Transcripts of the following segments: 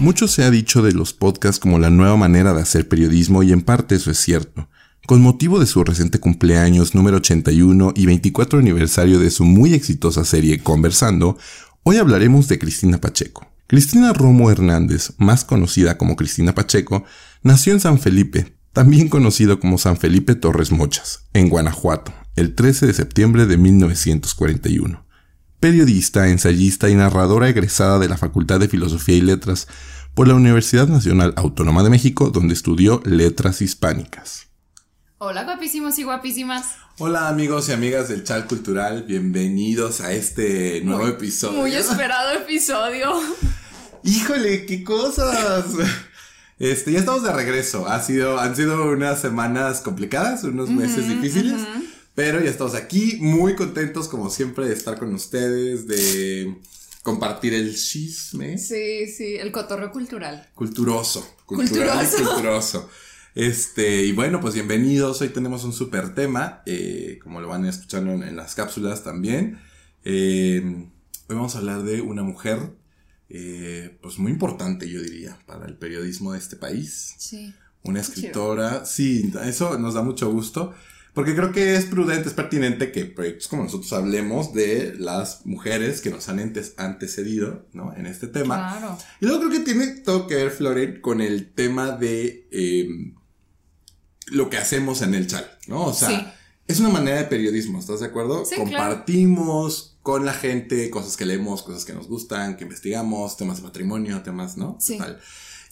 Mucho se ha dicho de los podcasts como la nueva manera de hacer periodismo y en parte eso es cierto. Con motivo de su reciente cumpleaños número 81 y 24 aniversario de su muy exitosa serie Conversando, hoy hablaremos de Cristina Pacheco. Cristina Romo Hernández, más conocida como Cristina Pacheco, nació en San Felipe, también conocido como San Felipe Torres Mochas, en Guanajuato, el 13 de septiembre de 1941 periodista, ensayista y narradora egresada de la Facultad de Filosofía y Letras por la Universidad Nacional Autónoma de México, donde estudió Letras Hispánicas. Hola guapísimos y guapísimas. Hola amigos y amigas del Chal Cultural, bienvenidos a este nuevo episodio. Muy esperado episodio. Híjole, qué cosas. Este, ya estamos de regreso. Ha sido, han sido unas semanas complicadas, unos meses difíciles. Pero ya estamos aquí, muy contentos como siempre de estar con ustedes, de compartir el chisme. Sí, sí, el cotorreo cultural. Culturoso, cultural culturoso. y culturoso. Este, y bueno, pues bienvenidos. Hoy tenemos un super tema, eh, como lo van escuchando en, las cápsulas también. Eh, hoy vamos a hablar de una mujer, eh, pues muy importante, yo diría, para el periodismo de este país. Sí. Una escritora, sí, eso nos da mucho gusto. Porque creo que es prudente, es pertinente que proyectos como nosotros hablemos de las mujeres que nos han antecedido, ¿no? En este tema. Claro. Y luego creo que tiene todo que ver, Floren, con el tema de em, lo que hacemos en el chal, ¿no? O sea, es una manera de periodismo, ¿estás de acuerdo? Sí, Compartimos con la gente cosas que leemos, cosas que nos gustan, que investigamos, temas de patrimonio, temas, ¿no? Sí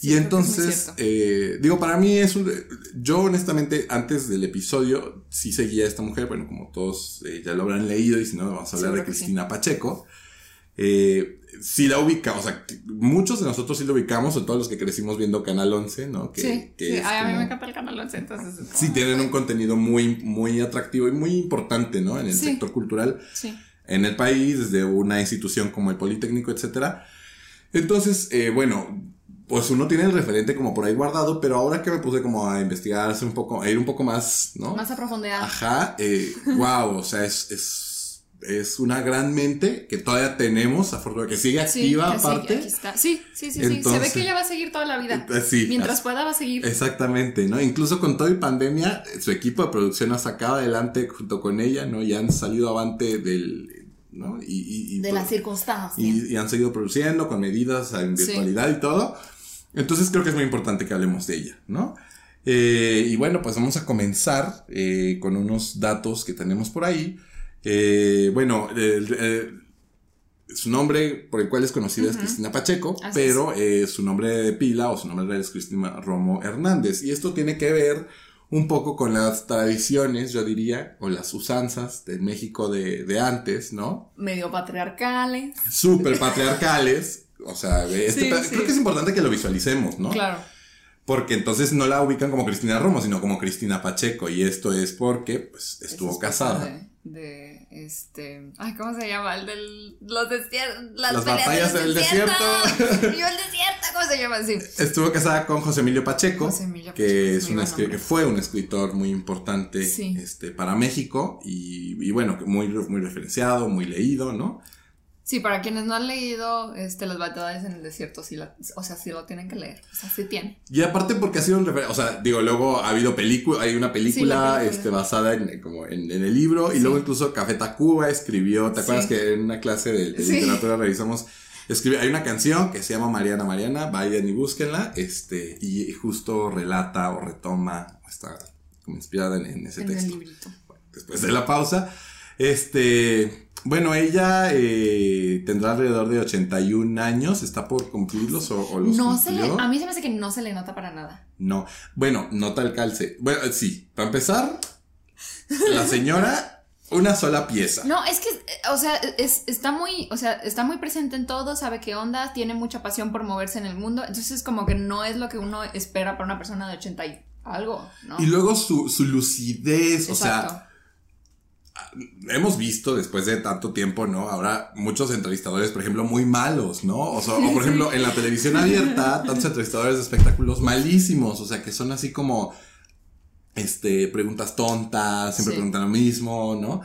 y entonces, eh, digo, para mí es un... Yo honestamente, antes del episodio, sí seguía a esta mujer, bueno, como todos eh, ya lo habrán leído, y si no, vamos a hablar de Cristina Pacheco. Eh, sí la ubicamos, o sea, muchos de nosotros sí lo ubicamos, o todos los que crecimos viendo Canal 11, ¿no? Que, sí, sí. a mí me encanta el Canal 11, entonces... Sí, tienen un contenido muy, muy atractivo y muy importante, ¿no? En el sector cultural. Sí. En el país, desde una institución como el Politécnico, etcétera. Entonces, eh, bueno, pues uno tiene el referente como por ahí guardado, pero ahora que me puse como a investigarse un poco, a ir un poco más, ¿no? Más a profundidad. Ajá, eh, wow, o sea, es, es, es, una gran mente que todavía tenemos, afortunadamente, que sigue activa aparte. Sí, sí, sí, sí, se ve que ella va a seguir toda la vida. Eh, sí, Mientras pueda va a seguir. Exactamente, ¿no? Incluso con todo y pandemia, su equipo de producción ha sacado adelante junto con ella, ¿no? Y han salido avante del, ¿no? Y, de las circunstancias. Y, han seguido produciendo con medidas en virtualidad y todo. Entonces creo que es muy importante que hablemos de ella, ¿no? Eh, y bueno, pues vamos a comenzar eh, con unos datos que tenemos por ahí. Eh, bueno, su nombre por el cual es conocida es Cristina Pacheco, pero su nombre de pila o su nombre real es Cristina Romo Hernández. Y esto tiene que ver un poco con las tradiciones, yo diría, o las usanzas de México de, de antes, ¿no? Medio patriarcales. Súper patriarcales. O sea, este creo que es importante que lo visualicemos, ¿no? Claro. Porque entonces no la ubican como Cristina Romo, sino como Cristina Pacheco. Y esto es porque, pues, estuvo casada. De, este. Ay, ¿cómo se llama? El del. Los. Las, las batallas del desierto. desierto. el desierto, ¿cómo se llama? Sí. Estuvo casada con José Emilio Pacheco. José Emilio Pacheco que, es un que fue un escritor muy importante este, para México. Y, y bueno, muy, muy referenciado, muy leído, ¿no? Sí, para quienes no han leído este, Las batallas en el desierto, sí o sea, sí lo tienen que leer. O sea, sí tienen. Y aparte porque ha sido un o sea, digo, luego ha habido película, hay una película, este, basada en, como en, el libro, y luego incluso Café Tacuba escribió, ¿te acuerdas que en una clase de, literatura revisamos? Escribe, hay una canción que se llama Mariana Mariana, vayan y búsquenla, este, y justo relata o retoma, está como inspirada en, ese texto. El librito. después de la pausa, este, bueno, ella eh, tendrá alrededor de 81 años, está por cumplirlos o, los No se le, a mí se me hace que no se le nota para nada. No, bueno, nota el calce. Bueno, sí, para empezar, la señora, una sola pieza. No, es que, o sea, es, está muy, o sea, está muy presente en todo, sabe qué onda, tiene mucha pasión por moverse en el mundo, entonces como que no es lo que uno espera para una persona de 80 y algo, ¿no? Y luego su, su lucidez, o sea hemos visto después de tanto tiempo, ¿no? Ahora muchos entrevistadores, por ejemplo, muy malos, ¿no? O, sea, o por ejemplo, en la televisión abierta, tantos entrevistadores de espectáculos malísimos, o sea, que son así como, este, preguntas tontas, siempre preguntan lo mismo, ¿no?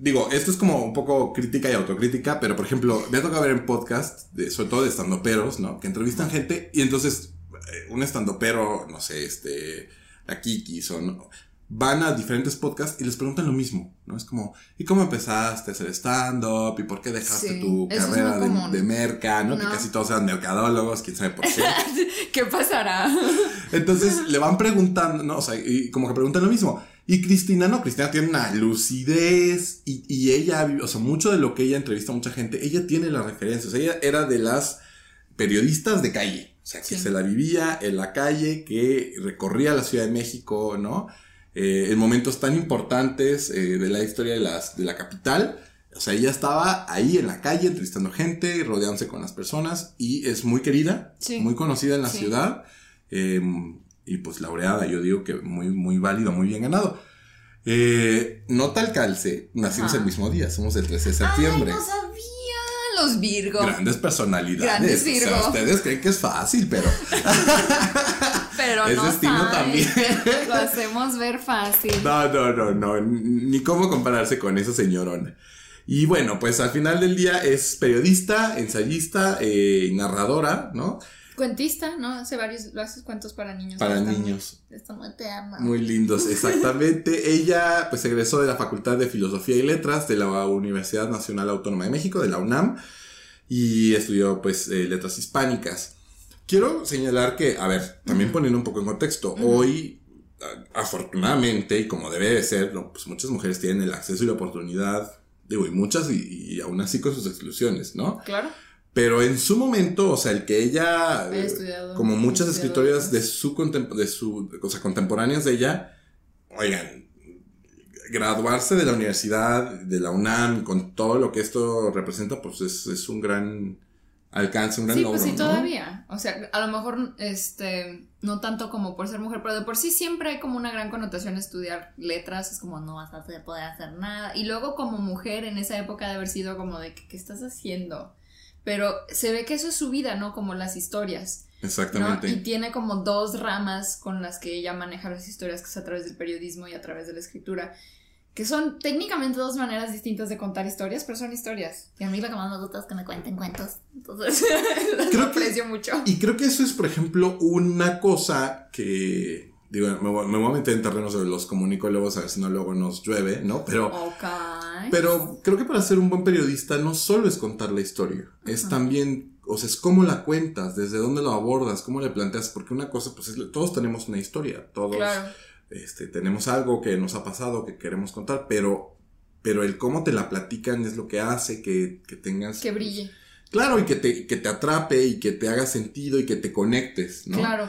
digo, esto es como un poco crítica y autocrítica, pero por ejemplo, me ha tocado ver en podcast, de, sobre todo de estandoperos, ¿no? Que entrevistan gente y entonces eh, un estandopero, no sé, este, la Kiki, son, van a diferentes podcasts y les preguntan lo mismo, ¿no? Es como, ¿y cómo empezaste a hacer stand-up? ¿Y por qué dejaste Sí, tu carrera de, merca, ¿no? Que casi todos eran mercadólogos, quién sabe por qué. ¿Qué pasará? Entonces le van preguntando, ¿no? O sea, y como que preguntan lo mismo. Y Cristina, no, Cristina tiene una lucidez y, y ella, o sea, mucho de lo que ella entrevista a mucha gente, ella tiene las referencias. Ella era de las periodistas de calle. O sea, que Sí. se la vivía en la calle, que recorría la Ciudad de México, ¿no? Eh, en momentos tan importantes eh, de la historia de, las, de la capital. O sea, ella estaba ahí en la calle entrevistando gente, rodeándose con las personas y es muy querida, Sí. muy conocida en la Sí. ciudad. eh, y pues laureada, yo digo que muy, muy válido, muy bien ganado. Eh, nota al calce, nacimos el mismo día, somos el 13 de septiembre. Ay, no sabía. Los Virgo. Grandes personalidades. Grandes O sea, Virgo. ustedes creen que es fácil, pero Pero Es no destino también. Lo hacemos ver fácil. no, no, no, no, ni cómo compararse con esa señorona. Y bueno, pues al final del día es periodista, ensayista, eh, narradora, ¿no? Cuentista, ¿no? Hace varios, lo haces cuentos para niños. Para niños. Está muy te ama. Muy lindos, exactamente. Ella pues egresó de la Facultad de Filosofía y Letras de la Universidad Nacional Autónoma de México, de la UNAM, y estudió pues eh, letras hispánicas. Quiero señalar que, a ver, también poniendo un poco en contexto, hoy afortunadamente y como debe de ser, no, pues muchas mujeres tienen el acceso y la oportunidad, digo, y muchas y, y aún así con sus exclusiones, ¿no? Claro. Pero en su momento, o sea, el que ella, eh, estudiado. como muchas escritoras de su, de su, o sea, contemporáneas de ella, oigan, graduarse de la universidad, de la UNAM, con todo lo que esto representa, pues es, es un gran alcance, un gran Sí, logro, pues sí, ¿no? todavía. O sea, a lo mejor, este, no tanto como por ser mujer, pero de por sí siempre hay como una gran connotación estudiar letras, es como no vas a poder hacer nada. Y luego como mujer en esa época de haber sido como de, ¿qué estás haciendo? Pero se ve que eso es su vida, ¿no? Como las historias. ¿no? Exactamente. Y tiene como dos ramas con las que ella maneja las historias, que es a través del periodismo y a través de la escritura, que son técnicamente dos maneras distintas de contar historias, pero son historias. Y a mí lo que más me gusta es que me cuenten cuentos. Entonces, Creo lo que- aprecio mucho. Y creo que eso es, por ejemplo, una cosa que, digo, me voy, me voy a meter en terrenos de los comunicólogos a ver si no luego nos llueve, ¿no? Pero... Ok. Pero creo que para ser un buen periodista no solo es contar la historia, es también, o sea, es cómo la cuentas, desde dónde lo abordas, cómo le planteas, porque una cosa, pues es, todos tenemos una historia, todos Claro. Este, tenemos algo que nos ha pasado, que queremos contar, pero, pero el cómo te la platican es lo que hace que, que tengas... Que brille. Claro, y que te, que te atrape y que te haga sentido y que te conectes, ¿no? Claro.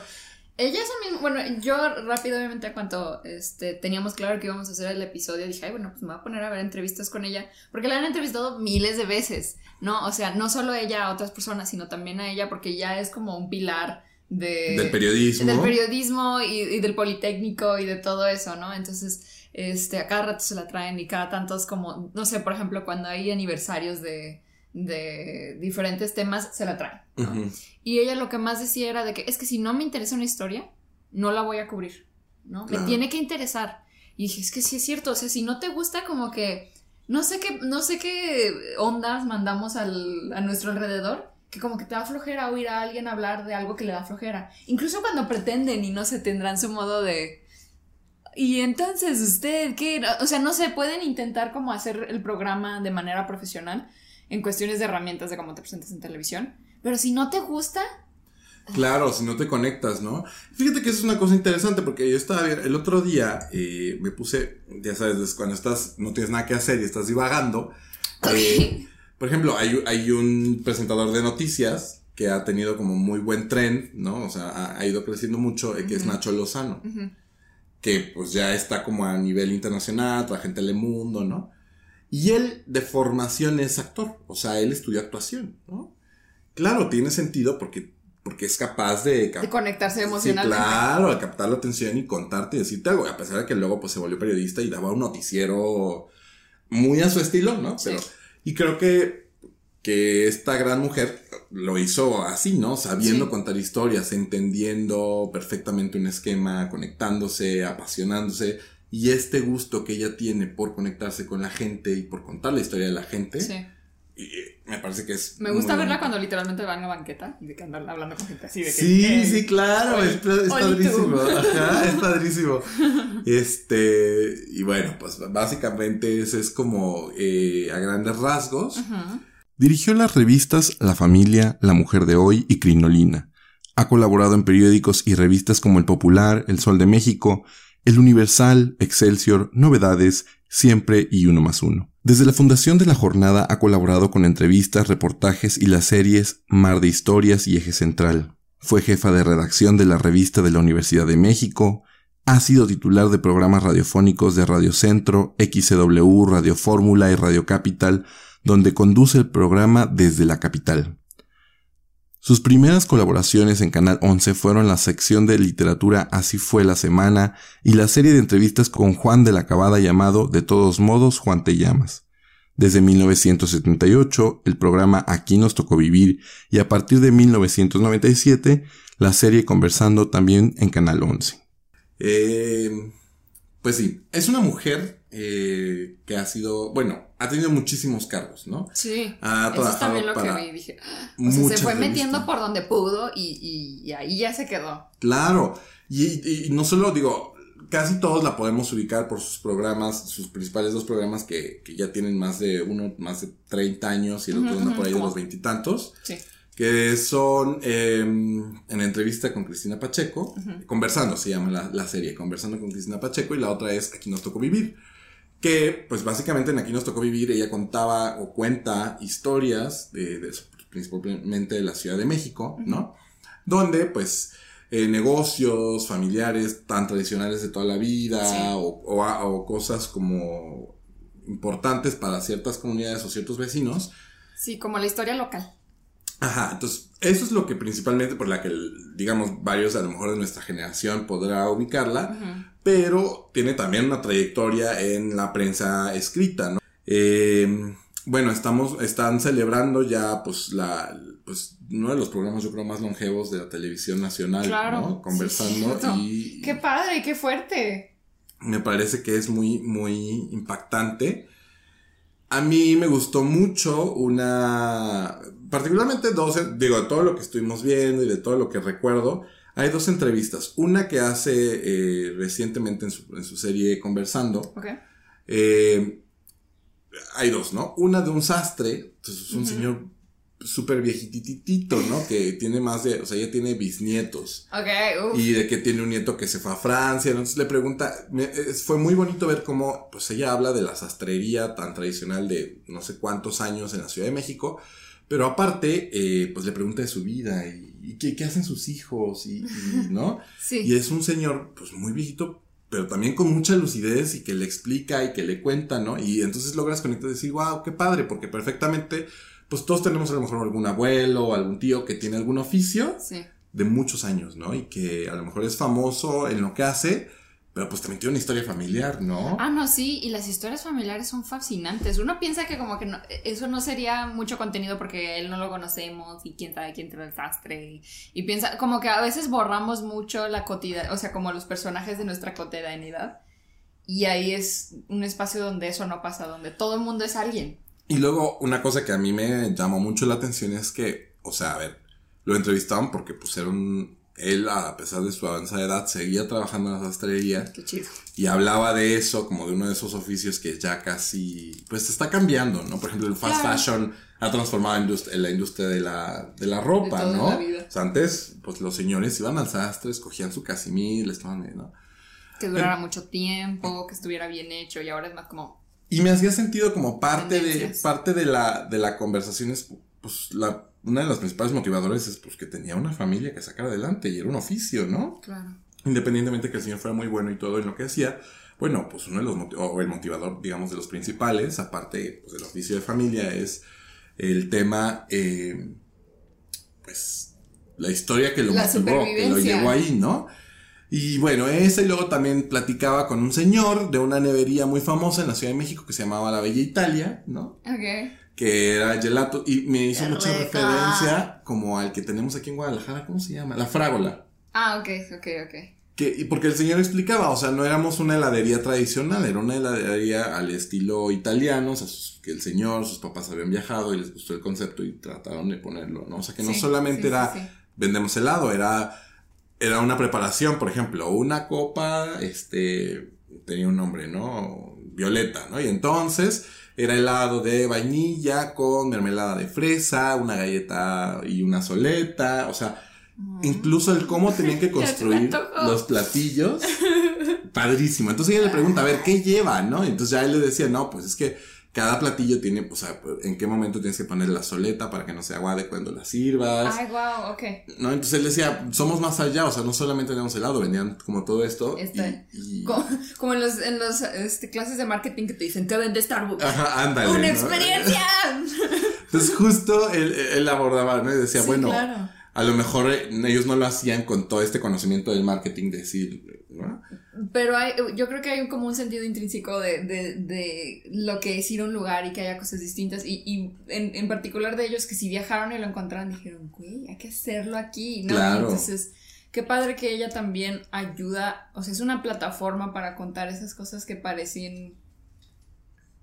Ella es mismo, bueno, yo a cuanto este, teníamos claro que íbamos a hacer el episodio, dije, ay, bueno, pues me voy a poner a ver entrevistas con ella, porque la han entrevistado miles de veces, ¿no? O sea, no solo ella a otras personas, sino también a ella, porque ya es como un pilar de... Del periodismo. Del periodismo y, y del politécnico y de todo eso, ¿no? Entonces, este, a cada rato se la traen y cada tanto es como, no sé, por ejemplo, cuando hay aniversarios de, de diferentes temas, se la traen. Y ella lo que más decía era de que es que si no me interesa una historia, no la voy a cubrir, ¿no? Claro. Me tiene que interesar. Y dije, es que sí es cierto, o sea, si no te gusta como que, no sé qué, no sé qué ondas mandamos al, a nuestro alrededor, que como que te da flojera oír a alguien hablar de algo que le da flojera. Incluso cuando pretenden y no se tendrán su modo de... Y entonces usted, ¿qué? O sea, no sé, pueden intentar como hacer el programa de manera profesional en cuestiones de herramientas de cómo te presentas en televisión. Pero si no te gusta, Claro, si no te conectas, ¿no? Fíjate que eso es una cosa interesante porque yo estaba el otro día eh, me puse, ya sabes, es cuando estás, no tienes nada que hacer y estás divagando. eh, por ejemplo, hay, hay un presentador de noticias que ha tenido como muy buen tren, ¿no? O sea, ha, ha ido creciendo mucho, eh, que es. Nacho Lozano, que pues ya está como a nivel internacional, trabaja en Telemundo, ¿no? Y él de formación es actor, o sea, él estudió actuación, ¿no? Claro, tiene sentido porque, porque es capaz de... de conectarse Sí, emocionalmente. claro, al captar la atención y contarte y decirte algo, a pesar de que luego pues se volvió periodista y daba un noticiero muy a su estilo, ¿no? Sí. Y creo que, que esta gran mujer lo hizo así, ¿no? Sabiendo Sí. contar historias, entendiendo perfectamente un esquema, conectándose, apasionándose. y este gusto que ella tiene por conectarse con la gente y por contar la historia de la gente, Sí. Y, me parece que es... Me gusta verla bonito. cuando literalmente van a banqueta y de que andan hablando con gente así de que. Sí, eh, sí, claro, es, es padrísimo. Ajá, es padrísimo. Este, y bueno, pues básicamente ese es como eh, a grandes rasgos. Dirigió las revistas La Familia, La Mujer de Hoy y Crinolina. Ha colaborado en periódicos y revistas como El Popular, El Sol de México, El Universal, Excelsior, Novedades, Siempre y Uno más Uno. Desde la fundación de la jornada ha colaborado con entrevistas, reportajes y las series Mar de Historias y Eje Central. Fue jefa de redacción de la revista de la Universidad de México. Ha sido titular de programas radiofónicos de Radio Centro, XCW, Radio Fórmula y Radio Capital, donde conduce el programa desde la capital. Sus primeras colaboraciones en Canal 11 fueron la sección de literatura Así fue la semana y la serie de entrevistas con Juan de la Cabada llamado De todos modos Juan te llamas. Desde 1978, el programa Aquí nos tocó vivir y a partir de 1997, la serie Conversando también en Canal 11. Eh, pues sí, es una mujer eh, que ha sido, bueno, ha tenido muchísimos cargos, ¿no? Sí. Ha Eso es también lo que vi. Dije, "Ah". o sea, se fue revistas. metiendo por donde pudo y, y- y ahí ya se quedó. Claro, y, no solo digo, casi todos la podemos ubicar por sus programas, sus principales dos programas que, que ya tienen más de uno, más de 30 años y el otro Ujú, anda ujú, por ahí de los veintitantos, Sí. que son eh, en entrevista con Cristina Pacheco, conversando se llama la, la serie, conversando con Cristina Pacheco y la otra es Aquí nos tocó vivir. Que, pues básicamente en Aquí nos tocó vivir, ella contaba o cuenta historias de, de- principalmente de la Ciudad de México, ¿no? Donde, pues, eh, negocios familiares tan tradicionales de toda la vida Sí. o, o o cosas como importantes para ciertas comunidades o ciertos vecinos. Sí, como la historia local. Ajá, entonces eso es lo que principalmente por la que, digamos, varios a lo mejor de nuestra generación podrá ubicarla pero tiene también una trayectoria en la prensa escrita, ¿no? Eh, bueno, estamos, están celebrando ya, pues, la, pues, uno de los programas, yo creo, más longevos de la televisión nacional, Claro, Conversando y Qué padre, qué fuerte. me parece que es muy, muy impactante. A mí me gustó mucho una, particularmente dos, digo, de todo lo que estuvimos viendo y de todo lo que recuerdo, hay dos entrevistas. Una que hace eh, recientemente en su, en su serie Conversando. Eh, hay dos, ¿no? Una de un sastre, entonces es un señor súper viejititito, ¿no? Que tiene más de, o sea, ya tiene bisnietos. Ok. Y de que tiene un nieto que se fue a Francia. Entonces le pregunta, me- fue muy bonito ver cómo, pues ella habla de la sastrería tan tradicional de no sé cuántos años en la Ciudad de México. Pero aparte, eh, pues le pregunta de su vida y, y qué, qué hacen sus hijos y, y, ¿no? Sí. Y es un señor, pues muy viejito, pero también con mucha lucidez y que le explica y que le cuenta, ¿no? Y entonces logras conectar y decir, wow, qué padre, porque perfectamente, pues todos tenemos a lo mejor algún abuelo o algún tío que tiene algún oficio Sí. de muchos años, ¿no? Y que a lo mejor es famoso en lo que hace, pero pues también tiene una historia familiar, ¿no? Ah, no, sí, y las historias familiares son fascinantes. Uno piensa que como que no- eso no sería mucho contenido porque él no lo conocemos y quién sabe quién trae el sastre. Y, y piensa, como que a veces borramos mucho la cotidianidad, o sea, como los personajes de nuestra cotidianidad. Y ahí es un espacio donde eso no pasa, donde todo el mundo es alguien. Y luego una cosa que a mí me llamó mucho la atención es que, o sea, a ver, lo entrevistaban porque pues era un... Él, a pesar de su avanzada edad, seguía trabajando en la sastrería Qué chido. y hablaba de eso como de uno de esos oficios que ya casi, pues está cambiando, ¿no? Por ejemplo, el fast Claro. fashion ha transformado indust- en la industria de la, de la ropa, De ¿no? la vida. O sea, antes, pues los señores iban al sastre, escogían su casimir, les estaban, ¿no? Que durara mucho tiempo, que estuviera bien hecho y ahora es más como... Y me hacía sentido como parte de, parte de la, de la conversación es, pues, la, una de las principales motivadores es, pues, que tenía una familia que sacar adelante y era un oficio, ¿no? Claro. Independientemente que el señor fuera muy bueno y todo en lo que hacía, bueno, pues uno de los motiv- o el motivador, digamos, de los principales, aparte pues, del oficio de familia, es el tema, eh, pues, la historia que lo La motivó, que lo llevó ahí, ¿no? Y bueno, esa y luego también platicaba con un señor de una nevería muy famosa en la Ciudad de México que se llamaba La Bella Italia, ¿no? Ok. Que era gelato y me hizo Qué mucha referencia como al que tenemos aquí en Guadalajara, ¿cómo se llama? La Frágola. Ah, ok, ok, ok. Que, y porque el señor explicaba, o sea, no éramos una heladería tradicional, era una heladería al estilo italiano, o sea, que el señor, sus papás habían viajado y les gustó el concepto y trataron de ponerlo, ¿no? O sea, que no Sí, solamente sí, era sí. vendemos helado, era, era una preparación, por ejemplo, una copa, este, tenía un nombre, ¿no? Violeta, ¿no? Y entonces era helado de vainilla con mermelada de fresa, una galleta y una soleta, o sea, incluso el cómo tenían que construir los platillos, padrísimo. Entonces ella le pregunta, a ver, ¿qué lleva, no? Y entonces ya él le decía, no, pues es que cada platillo tiene, o sea, en qué momento tienes que poner la soleta para que no se aguade cuando la sirvas. Ay, wow, ok. ¿no? Entonces él decía, somos más allá, o sea, no solamente tenemos helado, vendían como todo esto. y- Este, y- Como, como en los, en los este, clases de marketing que te dicen, te vende Starbucks. Ajá, ándale. ¡Una ¿no? experiencia! Entonces justo él, él abordaba, ¿no? Y decía, Sí, bueno, claro. A lo mejor eh, ellos no lo hacían con todo este conocimiento del marketing, decir, ¿no? Pero hay, yo creo que hay un- como un sentido intrínseco de, de, de lo que es ir a un lugar y que haya cosas distintas. Y, y en, en particular de ellos que si viajaron y lo encontraron, dijeron, güey, hay que hacerlo aquí, ¿no? Claro. Entonces, qué padre que ella también ayuda, o sea, es una plataforma para contar esas cosas que parecen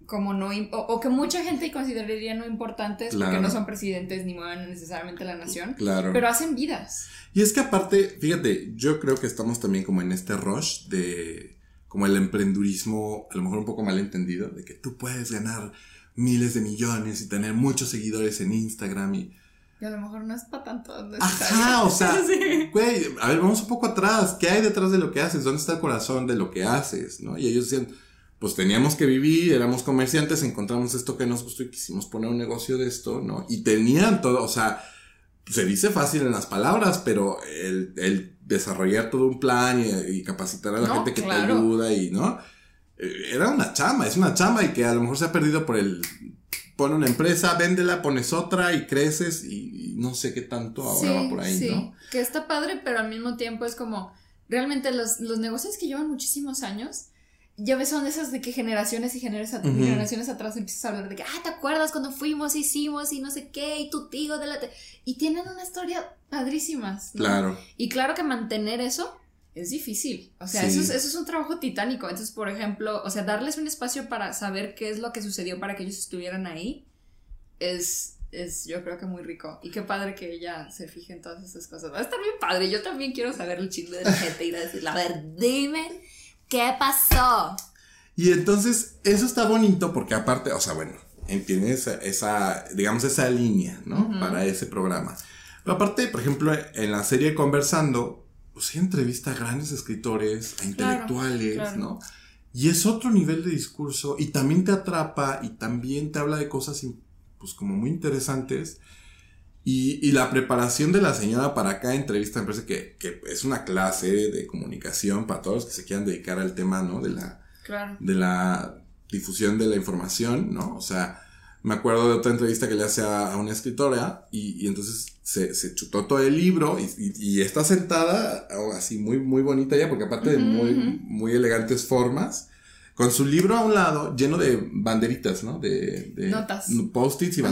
como no, o, o que mucha gente consideraría no importantes porque Claro. no son presidentes ni mueven necesariamente la nación, Claro. pero hacen vidas. Y es que aparte, fíjate, yo creo que estamos también como en este rush de como el emprendurismo, a lo mejor un poco mal entendido, de que tú puedes ganar miles de millones y tener muchos seguidores en Instagram y... Y a lo mejor no es para tanto. Ajá, o sea, güey, a ver, vamos un poco atrás, ¿qué hay detrás de lo que haces? ¿Dónde está el corazón de lo que haces? ¿No? Y ellos decían, pues teníamos que vivir, éramos comerciantes, encontramos esto que nos gustó y quisimos poner un negocio de esto, ¿no? Y tenían todo, o sea, se dice fácil en las palabras, pero el, el desarrollar todo un plan y, y capacitar a la No, gente que claro. te ayuda y, ¿no? Eh, Era una chamba, es una chamba y que a lo mejor se ha perdido por el... Pone una empresa, véndela, pones otra y creces y, y no sé qué tanto ahora va por ahí, sí, ¿no? que está padre, pero al mismo tiempo es como, realmente los, los negocios que llevan muchísimos años, ya ves, son esas de que generaciones y generaciones, Ujú. generaciones atrás empiezas a hablar de que, ah, ¿te acuerdas cuando fuimos, hicimos y no sé qué, y tu tío de la... te-?" Y tienen una historia padrísimas, ¿no? Claro. Y claro que mantener eso es difícil. O sea, Sí. eso, es, eso es un trabajo titánico. Entonces, por ejemplo, o sea, darles un espacio para saber qué es lo que sucedió para que ellos estuvieran ahí es, es yo creo que muy rico. Y qué padre que ella se fije en todas esas cosas. Va a estar bien padre. Yo también quiero saber el chisme de la gente y decirle, a ver, dime, ¿qué pasó? Y entonces, eso está bonito porque aparte, o sea, bueno, tienes esa, esa, digamos, esa línea, ¿no? Para ese programa. Pero aparte, por ejemplo, en la serie Conversando, pues ella entrevista a grandes escritores, a intelectuales, claro. ¿no? Y es otro nivel de discurso y también te atrapa y también te habla de cosas, pues, como muy interesantes. Y, y la preparación de la señora para cada entrevista me parece que, que es una clase de comunicación para todos los que se quieran dedicar al tema, ¿no? De la, Claro. de la difusión de la información, ¿no? O sea, me acuerdo de otra entrevista que le hace a, a una escritora y, y entonces se, se chutó todo el libro y, y- y está sentada oh, así muy, muy bonita ya, porque aparte de muy, muy elegantes formas, con su libro a un lado lleno de banderitas, ¿no? De, de Notas. Post-its y Ajá.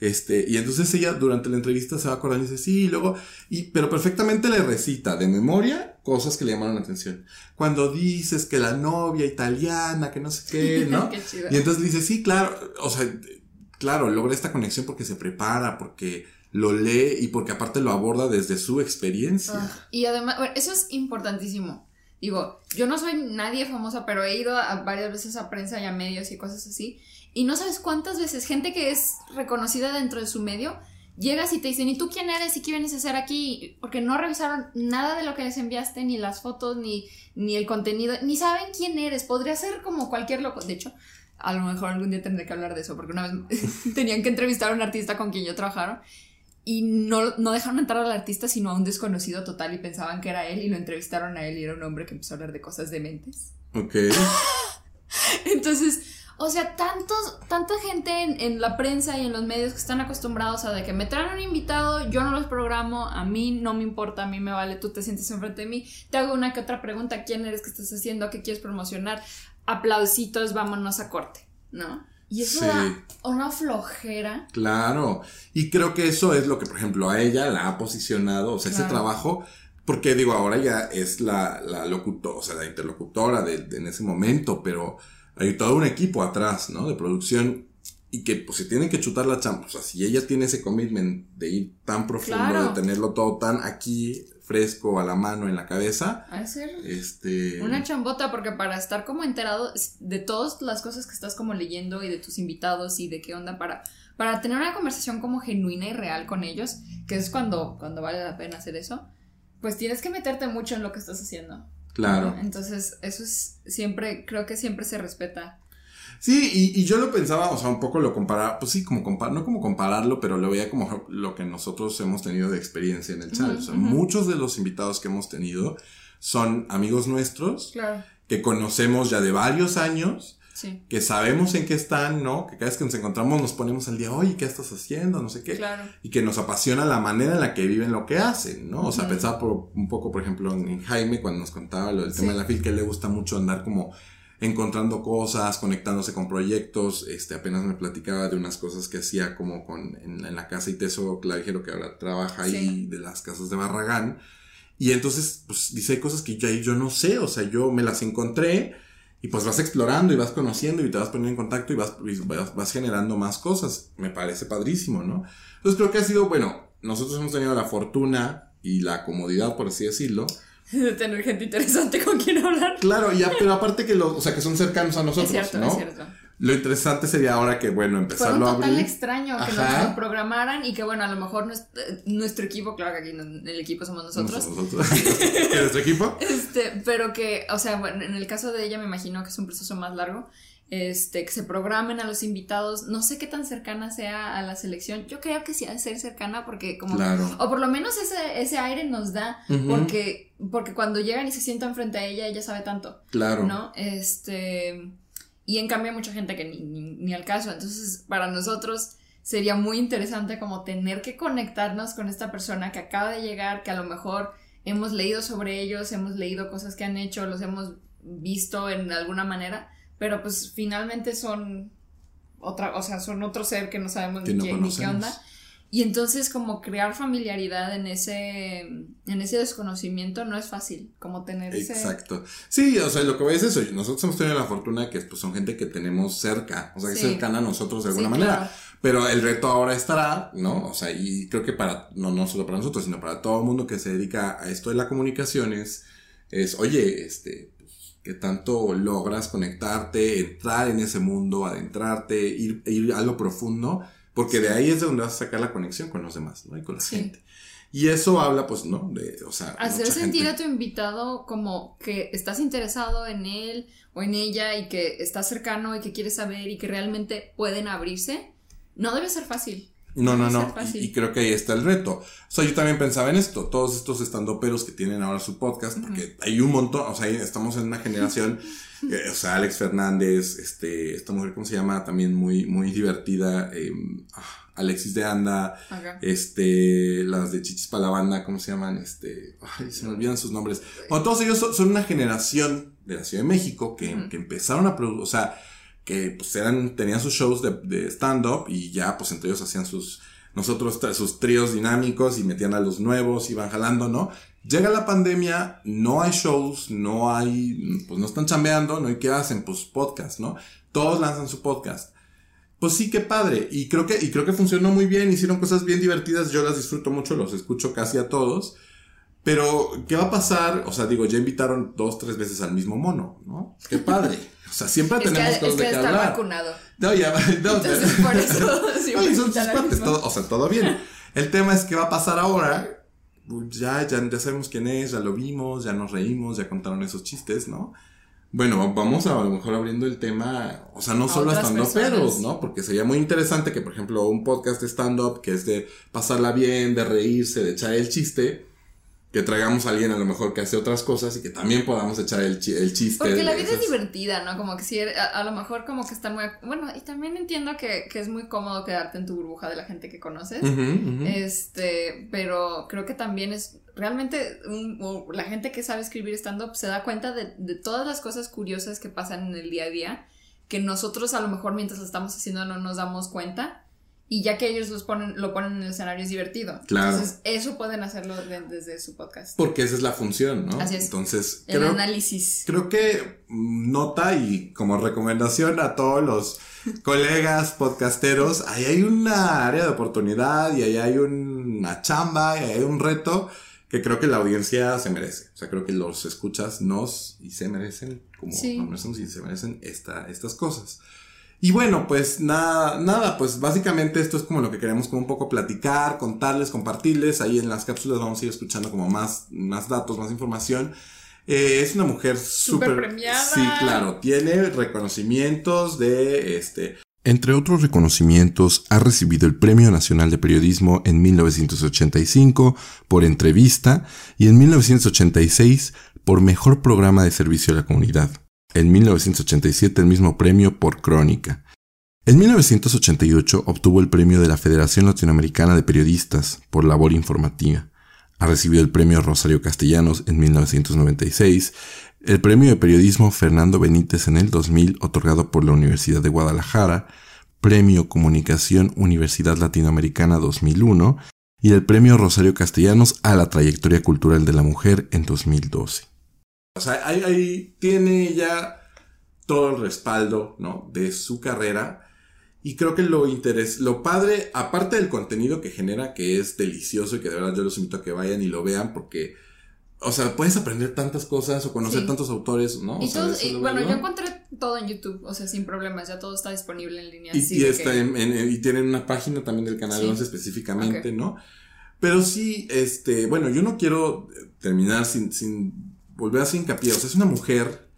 Este, y entonces ella durante la entrevista se va acordando y dice, sí, y luego, y, pero perfectamente le recita de memoria cosas que le llamaron la atención. Cuando dices que la novia italiana, que no sé qué, ¿no? Qué chido. y entonces le dice, sí, claro, o sea, claro, logra esta conexión porque se prepara, porque lo lee y porque aparte lo aborda desde su experiencia. Ah, y además, bueno, eso es importantísimo. Digo, yo no soy nadie famosa, pero he ido a varias veces a prensa y a medios y cosas así. Y no sabes cuántas veces gente que es reconocida dentro de su medio, llegas y te dicen, ¿y tú quién eres y qué vienes a hacer aquí? Porque no revisaron nada de lo que les enviaste, ni las fotos, ni, ni el contenido, ni saben quién eres. Podría ser como cualquier loco. De hecho, a lo mejor algún día tendré que hablar de eso, porque una vez tenían que entrevistar a un artista con quien yo trabajaron y no, no dejaron entrar al artista sino a un desconocido total y pensaban que era él y lo entrevistaron a él y era un hombre que empezó a hablar de cosas dementes. Ok. Entonces, o sea, tantos, tanta gente en, en la prensa y en los medios que están acostumbrados a de que me traen un invitado, yo no los programo, a mí no me importa, a mí me vale, tú te sientes enfrente de mí, te hago una que otra pregunta, ¿quién eres? ¿Qué estás haciendo? ¿Qué quieres promocionar? Aplausitos, vámonos a corte, ¿no? Y eso Sí. da una flojera. Claro. Y creo que eso es lo que, por ejemplo, a ella la ha posicionado, o sea, ese trabajo, Porque digo, ahora ya es la, la locutora, o sea, la interlocutora de, en ese momento, pero hay todo un equipo atrás, ¿no? De producción y que pues se tienen que chutar la chamba. O sea, si ella tiene ese commitment de ir tan profundo, de tenerlo todo tan aquí, fresco, a la mano, en la cabeza. A ser este... una chambota, porque para estar como enterado de todas las cosas que estás como leyendo y de tus invitados y de qué onda para, para tener una conversación como genuina y real con ellos, que es cuando, cuando vale la pena hacer eso, pues tienes que meterte mucho en lo que estás haciendo. Claro. Entonces, eso es siempre, creo que siempre se respeta. Sí, y, yo lo pensaba, o sea, un poco lo comparaba, pues sí, como comparar, no como compararlo, pero lo veía como lo que nosotros hemos tenido de experiencia en el chat. o sea, muchos de los invitados que hemos tenido son amigos nuestros claro. que conocemos ya de varios años. Sí. Que sabemos en qué están, ¿no? Que cada vez que nos encontramos nos ponemos al día, oye, ¿qué estás haciendo? No sé qué. Claro. Y que nos apasiona la manera en la que viven lo que hacen, ¿no? O sea, pensaba por, un poco, por ejemplo, en Jaime cuando nos contaba lo del tema de la fil, que le gusta mucho andar como encontrando cosas, conectándose con proyectos. Este, apenas me platicaba de unas cosas que hacía como con, en, la casa y Teso Clavijero, que ahora trabaja ahí de las casas de Barragán. Y entonces, pues dice, hay cosas que yo yo no sé, o sea, yo me las encontré y pues vas explorando y vas conociendo y te vas poniendo en contacto y vas, vas, vas generando más cosas. Me parece padrísimo, ¿no? Entonces creo que ha sido, bueno, nosotros hemos tenido la fortuna y la comodidad, por así decirlo, de tener gente interesante con quien hablar. Claro, ya, pero aparte que los, o sea, que son cercanos a nosotros, es cierto, ¿no? Es cierto. Lo interesante sería ahora que, bueno, empezarlo a abrir. tan extraño que nos lo programaran y que, bueno, a lo mejor nuestro, equipo, claro que aquí en el equipo somos nosotros. nosotros. ¿Nuestro equipo? Este, pero que, o sea, bueno, en el caso de ella me imagino que es un proceso más largo este, que se programen a los invitados. No sé qué tan cercana sea a la selección. Yo creo que sí ha de ser cercana porque como... O por lo menos ese, ese aire nos da porque, porque cuando llegan y se sientan frente a ella, ella sabe tanto. Claro. ¿No? Este... Y en cambio hay mucha gente que ni, ni, al caso. Entonces, para nosotros sería muy interesante como tener que conectarnos con esta persona que acaba de llegar, que a lo mejor hemos leído sobre ellos, hemos leído cosas que han hecho, los hemos visto en alguna manera pero pues finalmente son otra, o sea, son otro ser que no sabemos ni, qué, onda. Y entonces como crear familiaridad en ese, en ese desconocimiento no es fácil, como tener ese... Exacto. Sí, o sea, lo que voy a decir es eso, nosotros hemos tenido la fortuna de que pues, son gente que tenemos cerca, o sea, que cercana a nosotros de alguna manera. Pero el reto ahora estará, ¿no? O sea, y creo que para, no, no solo para nosotros, sino para todo el mundo que se dedica a esto de la comunicación es, es oye, este, que tanto logras conectarte, entrar en ese mundo, adentrarte, ir, ir a lo profundo, porque de ahí es de donde vas a sacar la conexión con los demás, ¿no? Y con la gente. Y eso habla, pues, ¿no? De, o sea, hacer sentir a tu invitado como que estás interesado en él o en ella y que estás cercano y que quieres saber y que realmente pueden abrirse, no debe ser fácil. No, no, no. Y, creo que ahí está el reto. O sea, yo también pensaba en esto. Todos estos estandoperos que tienen ahora su podcast, porque hay un montón, o sea, estamos en una generación, eh, o sea, Alex Fernández, este, esta mujer, ¿cómo se llama? También muy, muy divertida, em, ah, Alexis de Anda, este, las de Chichis para la banda, ¿cómo se llaman? Este, ay, se me olvidan sus nombres. Bueno, todos ellos son, una generación de la Ciudad de México que, que empezaron a producir, o sea, que pues eran, tenían sus shows de, stand-up y ya pues entre ellos hacían sus, nosotros sus tríos dinámicos y metían a los nuevos, iban jalando, ¿no? Llega la pandemia, no hay shows, no hay, pues no están chambeando, no hay qué hacen, pues podcast, ¿no? Todos lanzan su podcast. Pues sí, qué padre. Y creo que, y creo que funcionó muy bien, hicieron cosas bien divertidas, yo las disfruto mucho, los escucho casi a todos. Pero, ¿qué va a pasar? O sea, digo, ya invitaron dos, tres veces al mismo mono, ¿no? Qué padre. O sea, siempre tenemos cosas de que está vacunado. No, ya, no, Entonces, por eso no, son sus todo, o sea, todo bien. El tema es qué va a pasar ahora. Ya, ya, ya sabemos quién es, ya lo vimos, ya nos reímos, ya contaron esos chistes, ¿no? Bueno, vamos a, a lo mejor abriendo el tema, o sea, no solo estando peros, ¿no? Porque sería muy interesante que, por ejemplo, un podcast de stand-up que es de pasarla bien, de reírse, de echar el chiste, que traigamos a alguien a lo mejor que hace otras cosas y que también podamos echar el, el chiste. Porque la vida es divertida, ¿no? Como que si a, lo mejor como que está muy... Bueno, y también entiendo que, que, es muy cómodo quedarte en tu burbuja de la gente que conoces. Este, pero creo que también es realmente la gente que sabe escribir stand-up se da cuenta de, de todas las cosas curiosas que pasan en el día a día, que nosotros a lo mejor mientras lo estamos haciendo no nos damos cuenta y ya que ellos los ponen, lo ponen en el escenario es divertido. Claro. Entonces, eso pueden hacerlo de- desde su podcast. Porque esa es la función, ¿no? Así es. Entonces, El creo, análisis. creo que mm, nota y como recomendación a todos los colegas podcasteros, ahí hay una área de oportunidad y ahí hay una chamba y ahí hay un reto que creo que la audiencia se merece. O sea, creo que los escuchas nos y se merecen, como Sí. nos y se merecen esta, estas cosas. Y bueno, pues nada, nada, pues básicamente esto es como lo que queremos como un poco platicar, contarles, compartirles. Ahí en las cápsulas vamos a ir escuchando como más, más datos, más información. Eh, es una mujer Súper súper premiada. Sí, claro, tiene reconocimientos de este. Entre otros reconocimientos, ha recibido el Premio Nacional de Periodismo en 1985 por entrevista y en 1986 por mejor programa de servicio a la comunidad. En 1987 el mismo premio por Crónica. En 1988 obtuvo el premio de la Federación Latinoamericana de Periodistas por labor informativa. Ha recibido el premio Rosario Castellanos en 1996, el premio de periodismo Fernando Benítez en el 2000 otorgado por la Universidad de Guadalajara, premio Comunicación Universidad Latinoamericana 2001 y el premio Rosario Castellanos a la trayectoria cultural de la mujer en 2012. O sea, ahí, ahí tiene ya todo el respaldo, ¿no? De su carrera. Y creo que lo interés, lo padre, aparte del contenido que genera, que es delicioso y que de verdad yo los invito a que vayan y lo vean porque, o sea, puedes aprender tantas cosas o conocer Sí. tantos autores, ¿no? O Y, sea, eso y bueno, yo encontré todo en YouTube, o sea, sin problemas, ya todo está disponible en línea. Y, así y de está que- en- en- y tienen una página también del canal Sí. 11 específicamente. ¿no? Pero sí, este, bueno, yo no quiero terminar sin, sin volver a hacer hincapié. O sea, es una mujer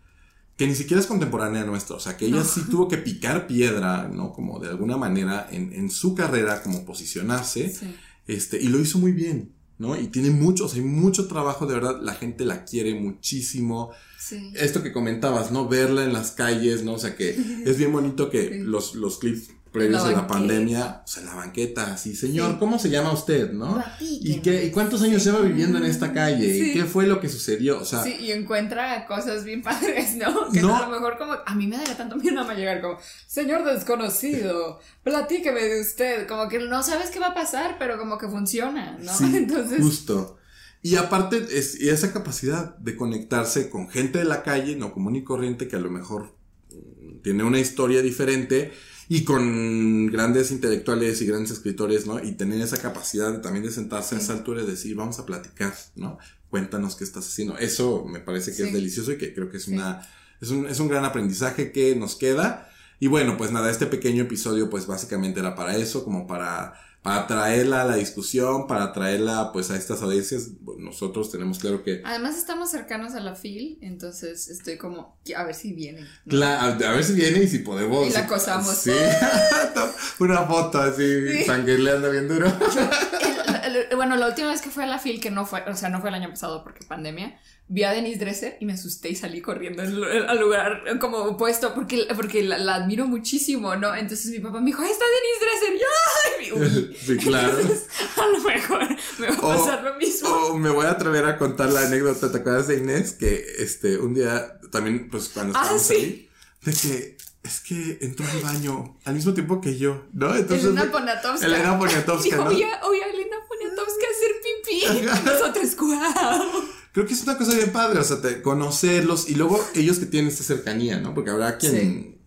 que ni siquiera es contemporánea nuestra. O sea, que ella No. sí tuvo que picar piedra, ¿no? Como de alguna manera en, en su carrera, como posicionarse. Sí. Este, y lo hizo muy bien, ¿no? Y tiene mucho, o sea, hay mucho trabajo, de verdad, la gente la quiere muchísimo Sí. esto que comentabas, ¿no? Verla en las calles, ¿no? O sea, que es bien bonito que Sí. los, los clips previos La a la pandemia, o sea, la banqueta, así, señor, Sí. ¿cómo se llama usted, no? Platíquenos. ¿Y, qué, ¿Y cuántos años lleva viviendo en esta calle? Sí. ¿Y qué fue lo que sucedió? O sea, Sí, y encuentra cosas bien padres, ¿no? Que No. a lo mejor como, a mí me daría tanto miedo a llegar como, señor desconocido, platíqueme de usted, como que no sabes qué va a pasar, pero como que funciona, ¿no? Sí, Entonces, justo. Y aparte, es, y esa capacidad de conectarse con gente de la calle, no común y corriente, que a lo mejor mm, tiene una historia diferente, y con grandes intelectuales y grandes escritores, ¿no? Y tener esa capacidad de, también de sentarse a Sí. esa altura y decir, vamos a platicar, ¿no? Cuéntanos qué estás haciendo. Eso me parece que es delicioso y que creo que es Sí. una, es un, es un gran aprendizaje que nos queda. Y bueno, pues nada, este pequeño episodio pues básicamente era para eso, como para, para traerla a la discusión, para traerla pues a estas audiencias. Nosotros tenemos claro que... además estamos cercanos a la FIL, entonces estoy como, a ver si vienen. ¿no? Cla- a, ver si viene y si podemos... Y la acosamos. Sí. Una foto así, Sí. bien duro. El- bueno, la última vez que fue a la FIL, que no fue, o sea, no fue el año pasado porque pandemia, vi a Denise Dresser y me asusté y salí corriendo al, lugar como opuesto porque, porque la, la admiro muchísimo, ¿no? Entonces mi papá me dijo, ¡ahí está Denise Dresser! ¡ay! Sí, claro. Entonces, a lo mejor me va a O- pasar lo mismo. Me voy a atrever a contar la anécdota, ¿te acuerdas de Inés? Que este, un día también, pues cuando Ah, estábamos sí. ahí, de que es que entró al baño al mismo tiempo que yo, ¿no? Entonces, Elena Poniatowska. Elena Poniatowska, ¿no? oye, oye, Elena Y nosotros, ¡guau! Creo que es una cosa bien padre, o sea, te- conocerlos y luego ellos que tienen esta cercanía, ¿no? Porque habrá quien...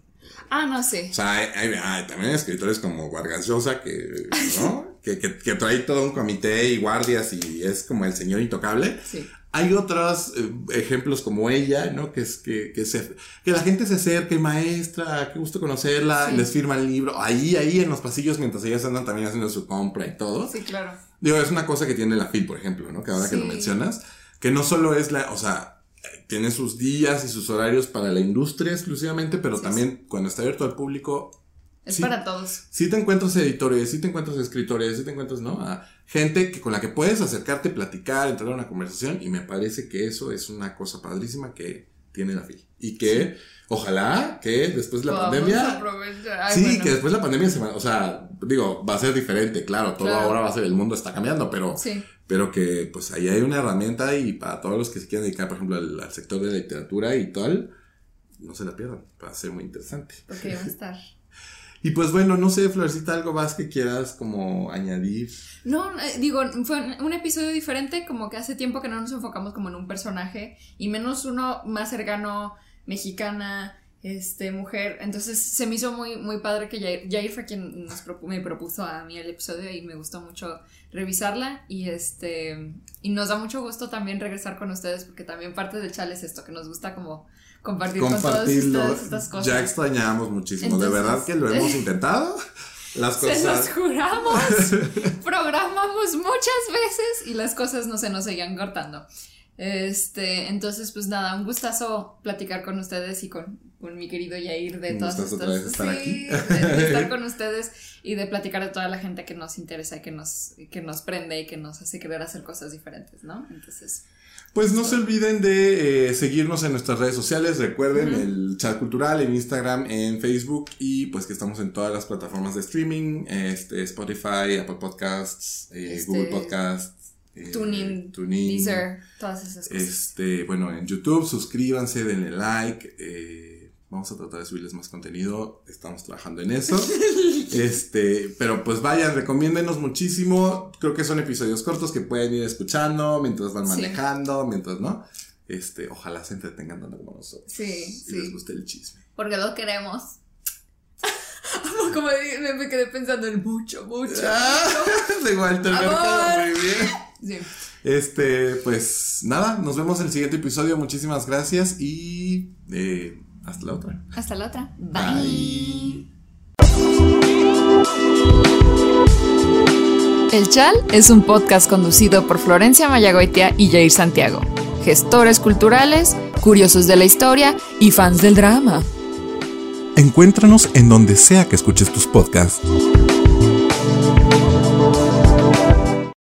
Ah, no sé. O sea, hay, hay- hay también escritores como Vargas Llosa que, ¿no? que, que, que trae todo un comité y guardias y es como el señor intocable. Sí. Hay otros eh, ejemplos como ella, ¿no? Que es que, que, se, que la gente se acerca y maestra, qué gusto conocerla, Sí. les firma el libro, ahí, ahí en los pasillos mientras ellas andan también haciendo su compra y todo. Sí, claro. Digo, es una cosa que tiene la FIL, por ejemplo, ¿no? Que ahora que lo mencionas, que no solo es la, o sea, tiene sus días y sus horarios para la industria exclusivamente, pero Sí, también cuando está abierto al público, Es para todos. sí te encuentras editores, sí te encuentras escritores, sí te encuentras, ¿no? A gente que, con la que puedes acercarte, platicar, entrar a una conversación, y me parece que eso es una cosa padrísima que tiene la FIL. Y que, ojalá, que después de la Podamos pandemia... aprovechar. Ay, sí, bueno. que después de la pandemia se va, o sea, digo, va a ser diferente, claro, todo Claro. ahora va a ser, el mundo está cambiando, pero Sí. pero que pues ahí hay una herramienta y para todos los que se quieran dedicar, por ejemplo, al, al sector de la literatura y tal, no se la pierdan, va a ser muy interesante. Porque va a estar. Y pues bueno, no sé, Florcita, algo más que quieras como añadir. No, eh, digo, fue un episodio diferente, como que hace tiempo que no nos enfocamos como en un personaje, y menos uno más cercano, mexicana, este, mujer. Entonces se me hizo muy, muy padre que Jair, Jair fue quien nos me propuso a mí el episodio y me gustó mucho revisarla. Y este, y nos da mucho gusto también regresar con ustedes porque también parte del chal es esto, que nos gusta como compartir con todas estas, cosas. Ya extrañamos muchísimo, de verdad que lo hemos intentado. Las cosas. Se nos juramos, programamos muchas veces y las cosas no se nos seguían cortando. Este, entonces, pues nada, un gustazo platicar con ustedes y con, con mi querido Yair de todas estas. estar aquí. De, estar con ustedes y de platicar de toda la gente que nos interesa y que nos, que nos prende y que nos hace querer hacer cosas diferentes, ¿no? Entonces. Pues no se olviden de eh, seguirnos en nuestras redes sociales. Recuerden el chat cultural en Instagram, en Facebook y pues que estamos en todas las plataformas de streaming, este, Spotify, Apple Podcasts, eh, este, Google Podcasts. Eh, Tuning, Deezer, todas esas cosas. Este, bueno, en YouTube, suscríbanse, denle like. Eh, vamos a tratar de subirles más contenido. Estamos trabajando en eso. este, pero pues vayan, recomiéndenos muchísimo. Creo que son episodios cortos que pueden ir escuchando mientras van manejando, mientras, ¿no? Este, ojalá se entretengan tanto como nosotros. Sí, y les guste el chisme. Porque lo queremos. Como me, quedé pensando en mucho, mucho. Ah, de Walter Mercado, muy bien. Este, pues nada, nos vemos en el siguiente episodio. Muchísimas gracias y eh, hasta la otra. Hasta la otra. Bye. El Chal es un podcast conducido por Florencia Mayagoitia y Jair Santiago, gestores culturales, curiosos de la historia y fans del drama. Encuéntranos en donde sea que escuches tus podcasts.